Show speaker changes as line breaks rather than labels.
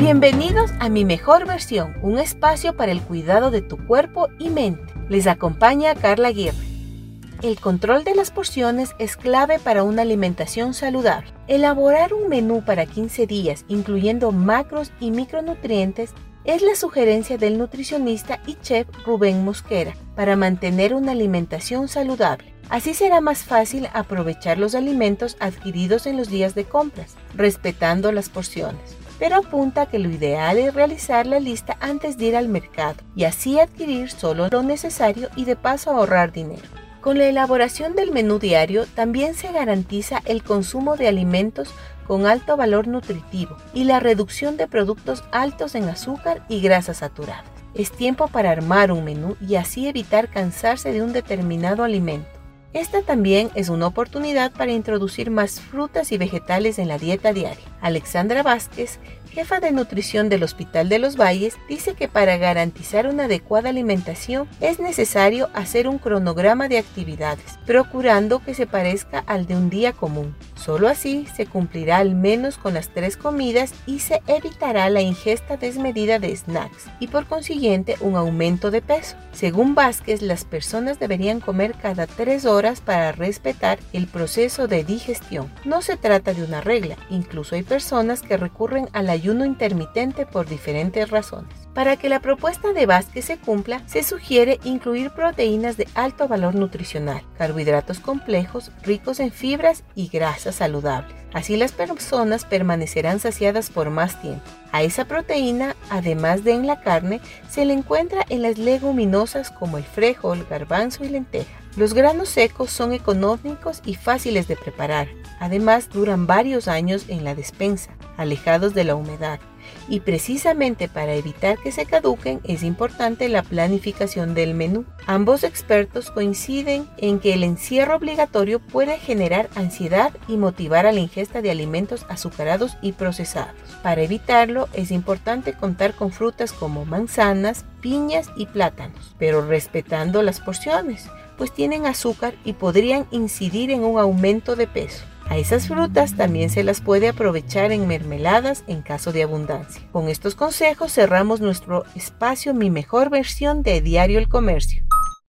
Bienvenidos a mi mejor versión, un espacio para el cuidado de tu cuerpo y mente. Les acompaña Carla Aguirre. El control de las porciones es clave para una alimentación saludable. Elaborar un menú para 15 días, incluyendo macros y micronutrientes, es la sugerencia del nutricionista y chef Rubén Mosquera para mantener una alimentación saludable. Así será más fácil aprovechar los alimentos adquiridos en los días de compras, respetando las porciones pero apunta que lo ideal es realizar la lista antes de ir al mercado y así adquirir solo lo necesario y de paso ahorrar dinero. Con la elaboración del menú diario también se garantiza el consumo de alimentos con alto valor nutritivo y la reducción de productos altos en azúcar y grasas saturadas. Es tiempo para armar un menú y así evitar cansarse de un determinado alimento. Esta también es una oportunidad para introducir más frutas y vegetales en la dieta diaria. Alexandra Vázquez, jefa de nutrición del Hospital de los Valles, dice que para garantizar una adecuada alimentación es necesario hacer un cronograma de actividades, procurando que se parezca al de un día común. Solo así se cumplirá al menos con las tres comidas y se evitará la ingesta desmedida de snacks y por consiguiente un aumento de peso. Según Vázquez, las personas deberían comer cada tres horas para respetar el proceso de digestión. No se trata de una regla, incluso hay personas que recurren al ayuno intermitente por diferentes razones. Para que la propuesta de Vázquez se cumpla, se sugiere incluir proteínas de alto valor nutricional, carbohidratos complejos, ricos en fibras y grasas saludables. Así las personas permanecerán saciadas por más tiempo. A esa proteína, además de en la carne, se le encuentra en las leguminosas como el frijol, garbanzo y lenteja. Los granos secos son económicos y fáciles de preparar. Además, duran varios años en la despensa, alejados de la humedad y precisamente para evitar que se caduquen es importante la planificación del menú. Ambos expertos coinciden en que el encierro obligatorio puede generar ansiedad y motivar a la ingesta de alimentos azucarados y procesados. Para evitarlo es importante contar con frutas como manzanas, piñas y plátanos, pero respetando las porciones, pues tienen azúcar y podrían incidir en un aumento de peso. A esas frutas también se las puede aprovechar en mermeladas en caso de abundancia. Con estos consejos cerramos nuestro espacio Mi mejor versión de Diario El Comercio.